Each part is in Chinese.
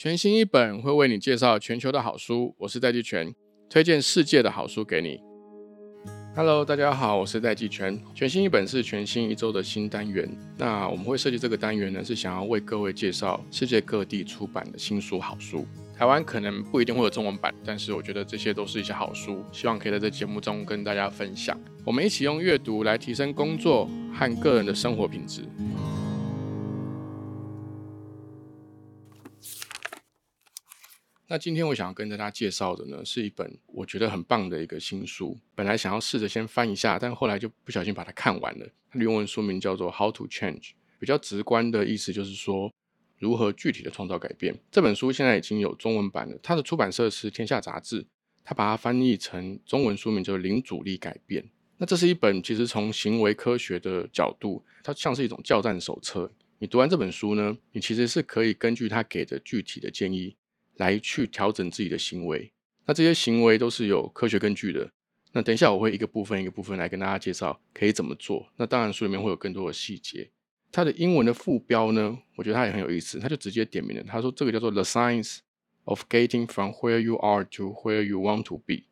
全新一本会为你介绍全球的好书，我是戴季全，推荐世界的好书给你。Hello，大家好，我是戴季全。全新一本是全新一周的新单元。那我们会设计这个单元呢，是想要为各位介绍世界各地出版的新书好书。台湾可能不一定会有中文版，但是我觉得这些都是一些好书，希望可以在这节目中跟大家分享。我们一起用阅读来提升工作和个人的生活品质。那今天我想要跟大家介绍的呢，是一本我觉得很棒的一个新书。本来想要试着先翻一下，但后来就不小心把它看完了。它的原文书名叫做《How to Change》，比较直观的意思就是说如何具体的创造改变。这本书现在已经有中文版了，它的出版社是天下杂志，它把它翻译成中文书名叫《零阻力改变》。那这是一本其实从行为科学的角度，它像是一种教战手册。你读完这本书呢，你其实是可以根据它给的具体的建议。来去调整自己的行为，那这些行为都是有科学根据的。那等一下我会一个部分一个部分来跟大家介绍可以怎么做。那当然书里面会有更多的细节。它的英文的副标呢，我觉得它也很有意思，它就直接点名了，他说这个叫做 The Science of Getting from Where You Are to Where You Want to Be。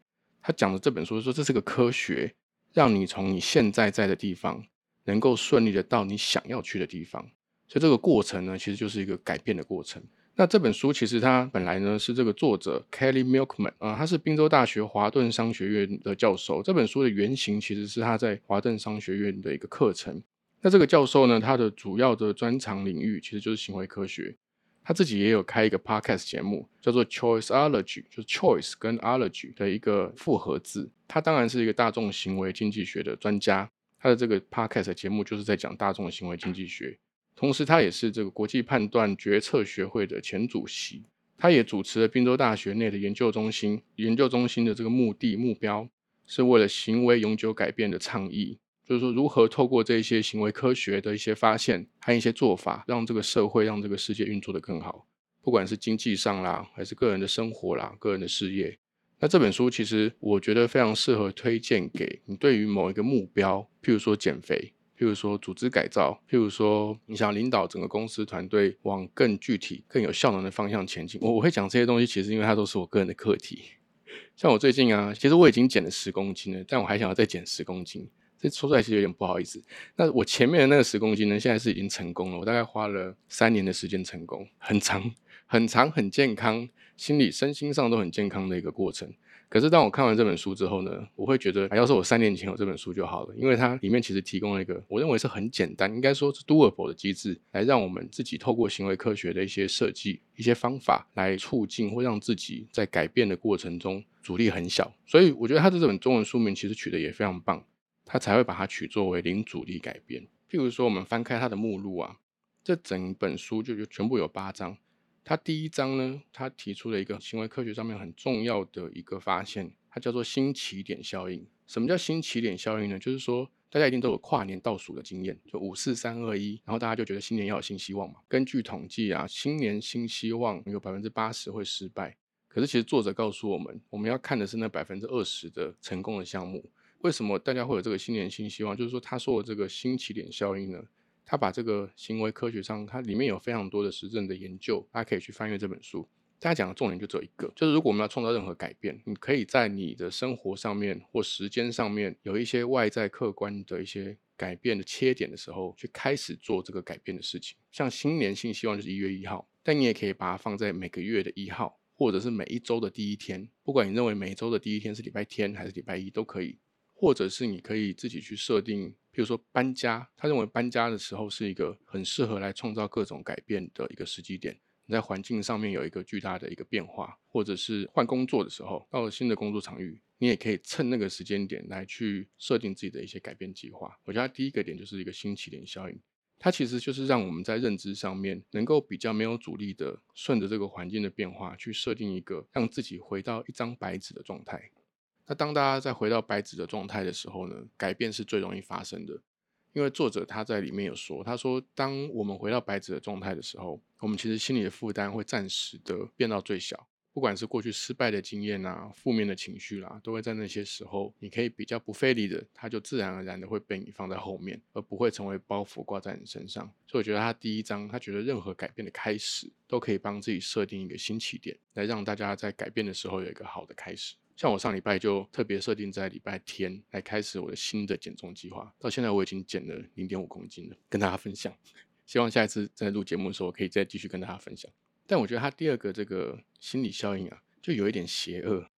他讲的这本书说这是个科学，让你从你现在在的地方能够顺利的到你想要去的地方。所以这个过程呢，其实就是一个改变的过程。那这本书其实它本来呢是这个作者 Kelly Milkman 啊，他是宾州大学华顿商学院的教授。这本书的原型其实是他在华顿商学院的一个课程。那这个教授呢，他的主要的专长领域其实就是行为科学。他自己也有开一个 podcast 节目，叫做 Choiceology，就是 choice 跟 ology 的一个复合字。他当然是一个大众行为经济学的专家。他的这个 podcast 节目就是在讲大众行为经济学。同时，他也是这个国际判断决策学会的前主席。他也主持了宾州大学内的研究中心。研究中心的这个目的目标是为了行为永久改变的倡议，就是说如何透过这些行为科学的一些发现和一些做法，让这个社会、让这个世界运作的更好，不管是经济上啦，还是个人的生活啦、个人的事业。那这本书其实我觉得非常适合推荐给你，对于某一个目标，譬如说减肥。譬如说组织改造，譬如说你想领导整个公司团队往更具体、更有效能的方向前进，我我会讲这些东西，其实因为它都是我个人的课题。像我最近啊，其实我已经减了十公斤了，但我还想要再减十公斤，这说出来其实有点不好意思。那我前面的那个十公斤呢，现在是已经成功了，我大概花了三年的时间成功，很长、很长、很健康，心理、身心上都很健康的一个过程。可是当我看完这本书之后呢，我会觉得，要是我三年前有这本书就好了，因为它里面其实提供了一个我认为是很简单，应该说是 doable 的机制，来让我们自己透过行为科学的一些设计、一些方法来促进或让自己在改变的过程中阻力很小。所以我觉得它的这本中文书名其实取得也非常棒，它才会把它取作为零阻力改变。譬如说，我们翻开它的目录啊，这整本书就就全部有八章。他第一章呢，他提出了一个行为科学上面很重要的一个发现，它叫做新起点效应。什么叫新起点效应呢？就是说大家一定都有跨年倒数的经验，就五四三二一，然后大家就觉得新年要有新希望嘛。根据统计啊，新年新希望有百分之八十会失败。可是其实作者告诉我们，我们要看的是那百分之二十的成功的项目。为什么大家会有这个新年新希望？就是说他说的这个新起点效应呢？他把这个行为科学上，它里面有非常多的实证的研究，大家可以去翻阅这本书。大家讲的重点就只有一个，就是如果我们要创造任何改变，你可以在你的生活上面或时间上面有一些外在客观的一些改变的切点的时候，去开始做这个改变的事情。像新年新希望就是一月一号，但你也可以把它放在每个月的一号，或者是每一周的第一天。不管你认为每周的第一天是礼拜天还是礼拜一都可以，或者是你可以自己去设定。比如说搬家，他认为搬家的时候是一个很适合来创造各种改变的一个时机点。你在环境上面有一个巨大的一个变化，或者是换工作的时候，到了新的工作场域，你也可以趁那个时间点来去设定自己的一些改变计划。我觉得第一个点就是一个新起点效应，它其实就是让我们在认知上面能够比较没有阻力的，顺着这个环境的变化去设定一个让自己回到一张白纸的状态。那当大家再回到白纸的状态的时候呢，改变是最容易发生的。因为作者他在里面有说，他说当我们回到白纸的状态的时候，我们其实心里的负担会暂时的变到最小。不管是过去失败的经验啊、负面的情绪啦，都会在那些时候，你可以比较不费力的，它就自然而然的会被你放在后面，而不会成为包袱挂在你身上。所以我觉得他第一章，他觉得任何改变的开始，都可以帮自己设定一个新起点，来让大家在改变的时候有一个好的开始。像我上礼拜就特别设定在礼拜天来开始我的新的减重计划，到现在我已经减了零点五公斤了，跟大家分享。希望下一次在录节目的时候，我可以再继续跟大家分享。但我觉得他第二个这个心理效应啊，就有一点邪恶，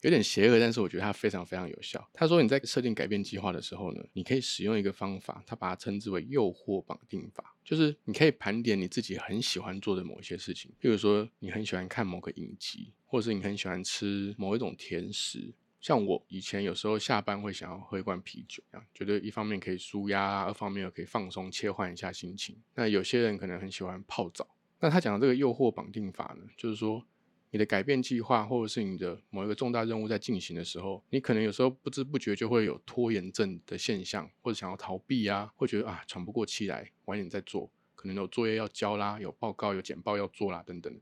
有点邪恶，但是我觉得它非常非常有效。他说你在设定改变计划的时候呢，你可以使用一个方法，他把它称之为诱惑绑定法，就是你可以盘点你自己很喜欢做的某些事情，比如说你很喜欢看某个影集，或者是你很喜欢吃某一种甜食。像我以前有时候下班会想要喝一罐啤酒，这样觉得一方面可以舒压，二方面又可以放松切换一下心情。那有些人可能很喜欢泡澡。那他讲的这个诱惑绑定法呢，就是说你的改变计划或者是你的某一个重大任务在进行的时候，你可能有时候不知不觉就会有拖延症的现象，或者想要逃避啊，会觉得啊喘不过气来，晚点再做，可能有作业要交啦，有报告有简报要做啦等等。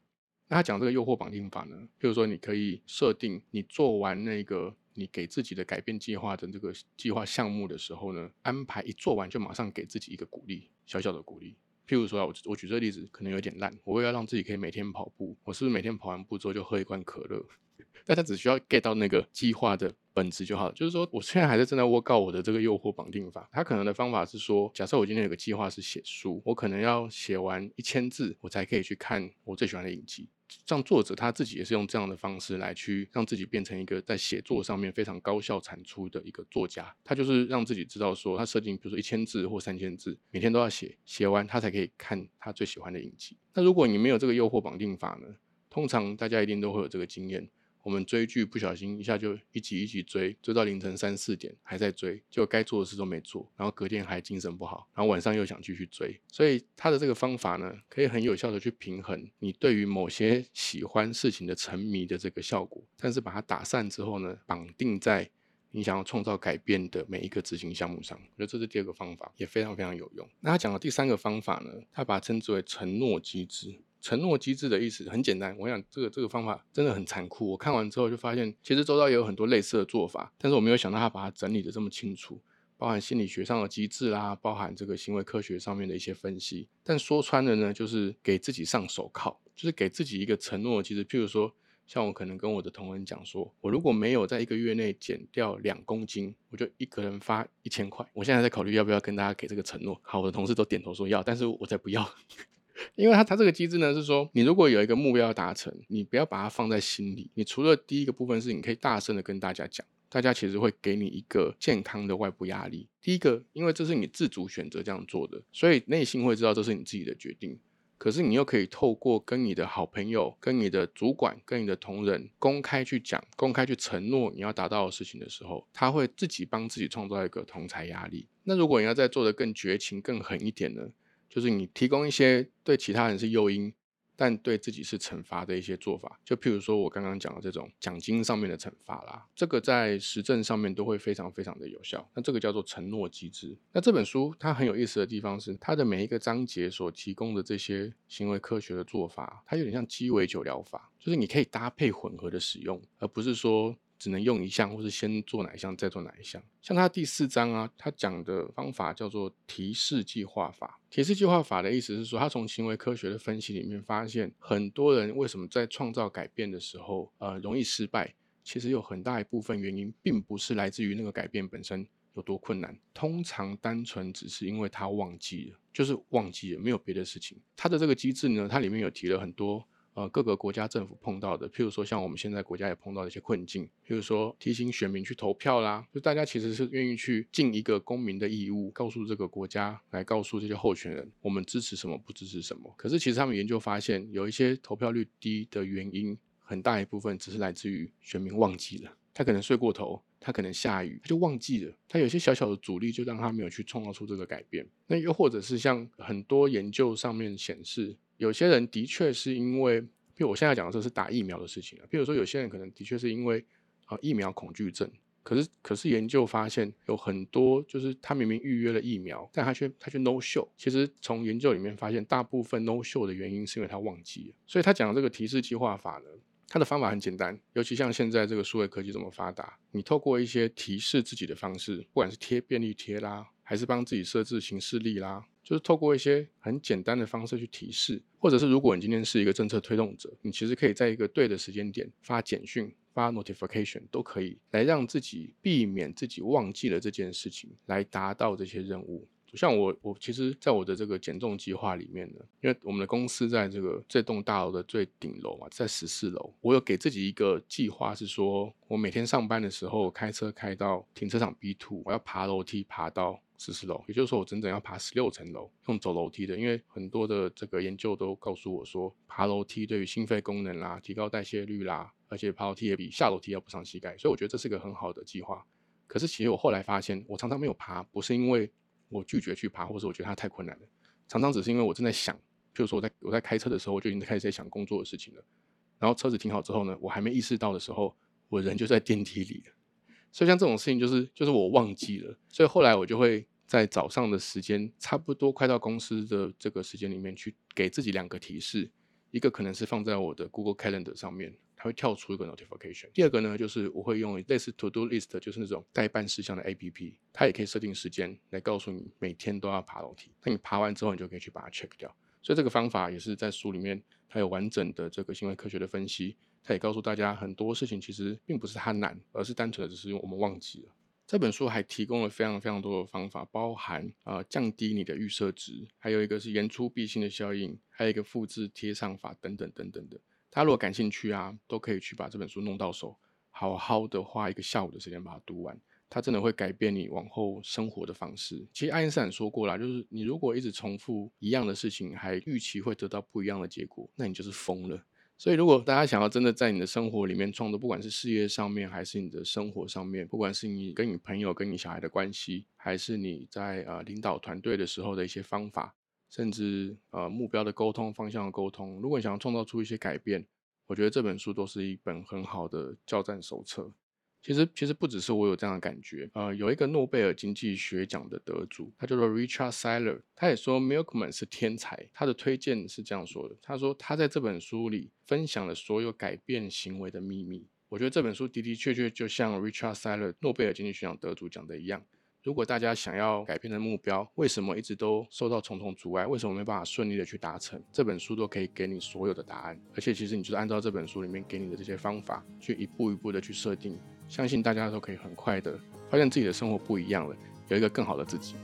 那他讲这个诱惑绑定法呢，譬如说你可以设定你做完那个你给自己的改变计划的这个计划项目的时候呢，安排一做完就马上给自己一个鼓励，小小的鼓励。譬如说啊，我我举这个例子可能有点烂，我为了让自己可以每天跑步，我是不是每天跑完步之后就喝一罐可乐？大家只需要 get 到那个计划的本质就好了。就是说，我现在还是正在握告我的这个诱惑绑定法。他可能的方法是说，假设我今天有个计划是写书，我可能要写完一千字，我才可以去看我最喜欢的影集。像作者他自己也是用这样的方式来去让自己变成一个在写作上面非常高效产出的一个作家。他就是让自己知道说，他设定比如说一千字或三千字，每天都要写，写完他才可以看他最喜欢的影集。那如果你没有这个诱惑绑定法呢？通常大家一定都会有这个经验。我们追剧不小心一下就一集一集追，追到凌晨三四点还在追，就该做的事都没做，然后隔天还精神不好，然后晚上又想继续追。所以他的这个方法呢，可以很有效的去平衡你对于某些喜欢事情的沉迷的这个效果，但是把它打散之后呢，绑定在你想要创造改变的每一个执行项目上。我觉得这是第二个方法，也非常非常有用。那他讲的第三个方法呢，他把它称之为承诺机制。承诺机制的意思很简单，我想这个这个方法真的很残酷。我看完之后就发现，其实周遭也有很多类似的做法，但是我没有想到他把它整理的这么清楚，包含心理学上的机制啦，包含这个行为科学上面的一些分析。但说穿了呢，就是给自己上手铐，就是给自己一个承诺机制。譬如说，像我可能跟我的同仁讲说，我如果没有在一个月内减掉两公斤，我就一个人发一千块。我现在在考虑要不要跟大家给这个承诺。好，我的同事都点头说要，但是我才不要。因为他他这个机制呢是说，你如果有一个目标要达成，你不要把它放在心里。你除了第一个部分是你可以大声的跟大家讲，大家其实会给你一个健康的外部压力。第一个，因为这是你自主选择这样做的，所以内心会知道这是你自己的决定。可是你又可以透过跟你的好朋友、跟你的主管、跟你的同仁公开去讲、公开去承诺你要达到的事情的时候，他会自己帮自己创造一个同财压力。那如果你要再做的更绝情、更狠一点呢？就是你提供一些对其他人是诱因，但对自己是惩罚的一些做法，就譬如说我刚刚讲的这种奖金上面的惩罚啦，这个在实证上面都会非常非常的有效。那这个叫做承诺机制。那这本书它很有意思的地方是，它的每一个章节所提供的这些行为科学的做法，它有点像鸡尾酒疗法，就是你可以搭配混合的使用，而不是说。只能用一项，或是先做哪一项，再做哪一项。像他第四章啊，他讲的方法叫做提示计划法。提示计划法的意思是说，他从行为科学的分析里面发现，很多人为什么在创造改变的时候，呃，容易失败，其实有很大一部分原因，并不是来自于那个改变本身有多困难，通常单纯只是因为他忘记了，就是忘记了，没有别的事情。他的这个机制呢，它里面有提了很多。呃，各个国家政府碰到的，譬如说像我们现在国家也碰到一些困境，譬如说提醒选民去投票啦，就大家其实是愿意去尽一个公民的义务，告诉这个国家，来告诉这些候选人，我们支持什么，不支持什么。可是其实他们研究发现，有一些投票率低的原因，很大一部分只是来自于选民忘记了，他可能睡过头，他可能下雨，他就忘记了，他有些小小的阻力就让他没有去创造出这个改变。那又或者是像很多研究上面显示。有些人的确是因为，比如我现在讲的这是打疫苗的事情啊。比如说，有些人可能的确是因为啊疫苗恐惧症，可是可是研究发现有很多就是他明明预约了疫苗，但他却他却 no show。其实从研究里面发现，大部分 no show 的原因是因为他忘记了。所以他讲的这个提示计划法呢，它的方法很简单，尤其像现在这个数位科技这么发达，你透过一些提示自己的方式，不管是贴便利贴啦，还是帮自己设置行事历啦，就是透过一些很简单的方式去提示，或者是如果你今天是一个政策推动者，你其实可以在一个对的时间点发简讯、发 notification 都可以，来让自己避免自己忘记了这件事情，来达到这些任务。就像我，我其实在我的这个减重计划里面呢，因为我们的公司在这个这栋大楼的最顶楼嘛，在十四楼，我有给自己一个计划，是说我每天上班的时候开车开到停车场 B two，我要爬楼梯爬到十四楼，也就是说我整整要爬十六层楼，用走楼梯的，因为很多的这个研究都告诉我说，爬楼梯对于心肺功能啦、提高代谢率啦，而且爬楼梯也比下楼梯要不伤膝盖，所以我觉得这是个很好的计划。可是其实我后来发现，我常常没有爬，不是因为我拒绝去爬，或者我觉得它太困难了。常常只是因为我正在想，譬如说我在我在开车的时候，我就已经开始在想工作的事情了。然后车子停好之后呢，我还没意识到的时候，我人就在电梯里了。所以像这种事情，就是就是我忘记了。所以后来我就会在早上的时间，差不多快到公司的这个时间里面去，给自己两个提示。一个可能是放在我的 Google Calendar 上面。它会跳出一个 notification。第二个呢，就是我会用类似 To Do List，就是那种代办事项的 A P P，它也可以设定时间来告诉你每天都要爬楼梯。那你爬完之后，你就可以去把它 check 掉。所以这个方法也是在书里面，它有完整的这个行为科学的分析。它也告诉大家很多事情其实并不是它难，而是单纯的只是我们忘记了。这本书还提供了非常非常多的方法，包含啊降低你的预设值，还有一个是言出必行的效应，还有一个复制贴上法等等等等的。大家如果感兴趣啊，都可以去把这本书弄到手，好好的花一个下午的时间把它读完。它真的会改变你往后生活的方式。其实爱因斯坦说过啦，就是你如果一直重复一样的事情，还预期会得到不一样的结果，那你就是疯了。所以如果大家想要真的在你的生活里面创作，不管是事业上面，还是你的生活上面，不管是你跟你朋友、跟你小孩的关系，还是你在呃领导团队的时候的一些方法。甚至呃目标的沟通方向的沟通，如果你想要创造出一些改变，我觉得这本书都是一本很好的教战手册。其实其实不只是我有这样的感觉，呃，有一个诺贝尔经济学奖的得主，他叫做 Richard Seiler，他也说 Milkman 是天才。他的推荐是这样说的，他说他在这本书里分享了所有改变行为的秘密。我觉得这本书的的确确就像 Richard Seiler 诺贝尔经济学奖得主讲的一样。如果大家想要改变的目标，为什么一直都受到重重阻碍？为什么没办法顺利的去达成？这本书都可以给你所有的答案。而且其实你就是按照这本书里面给你的这些方法，去一步一步的去设定，相信大家都可以很快的发现自己的生活不一样了，有一个更好的自己。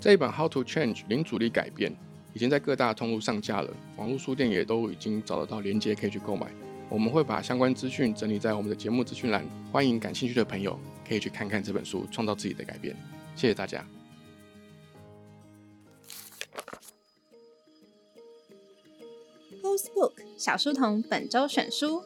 这一本《How to Change》零阻力改变已经在各大通路上架了，网络书店也都已经找得到链接可以去购买。我们会把相关资讯整理在我们的节目资讯栏，欢迎感兴趣的朋友。可以去看看这本书，创造自己的改变。谢谢大家。Who's Book 小书童本周选书，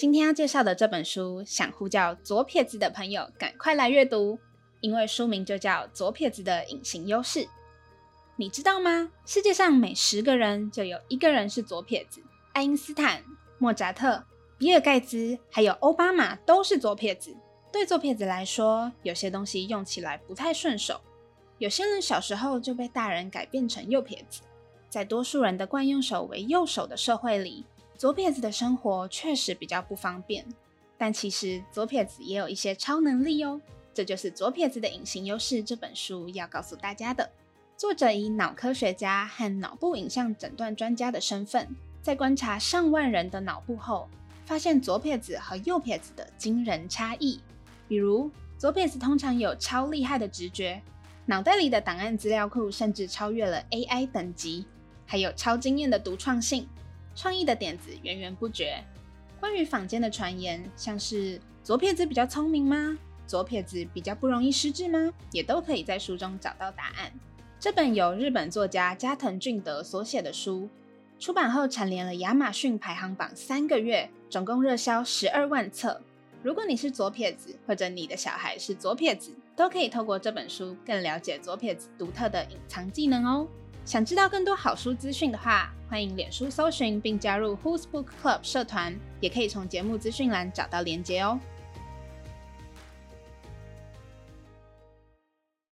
今天要介绍的这本书，想呼叫左撇子的朋友赶快来阅读，因为书名就叫《左撇子的隐形优势》。你知道吗？世界上每十个人就有一个人是左撇子。爱因斯坦、莫扎特。比尔盖茨还有奥巴马都是左撇子。对左撇子来说，有些东西用起来不太顺手。有些人小时候就被大人改变成右撇子。在多数人的惯用手为右手的社会里，左撇子的生活确实比较不方便。但其实左撇子也有一些超能力哦。这就是《左撇子的隐形优势》这本书要告诉大家的。作者以脑科学家和脑部影像诊断专家的身份，在观察上万人的脑部后。发现左撇子和右撇子的惊人差异，比如左撇子通常有超厉害的直觉，脑袋里的档案资料库甚至超越了 AI 等级，还有超惊艳的独创性，创意的点子源源不绝。关于坊间的传言，像是左撇子比较聪明吗？左撇子比较不容易失智吗？也都可以在书中找到答案。这本由日本作家加藤俊德所写的书。出版后蝉联了亚马逊排行榜三个月，总共热销十二万册。如果你是左撇子，或者你的小孩是左撇子，都可以透过这本书更了解左撇子独特的隐藏技能哦。想知道更多好书资讯的话，欢迎脸书搜寻并加入 Who's Book Club 社团，也可以从节目资讯栏找到连结哦。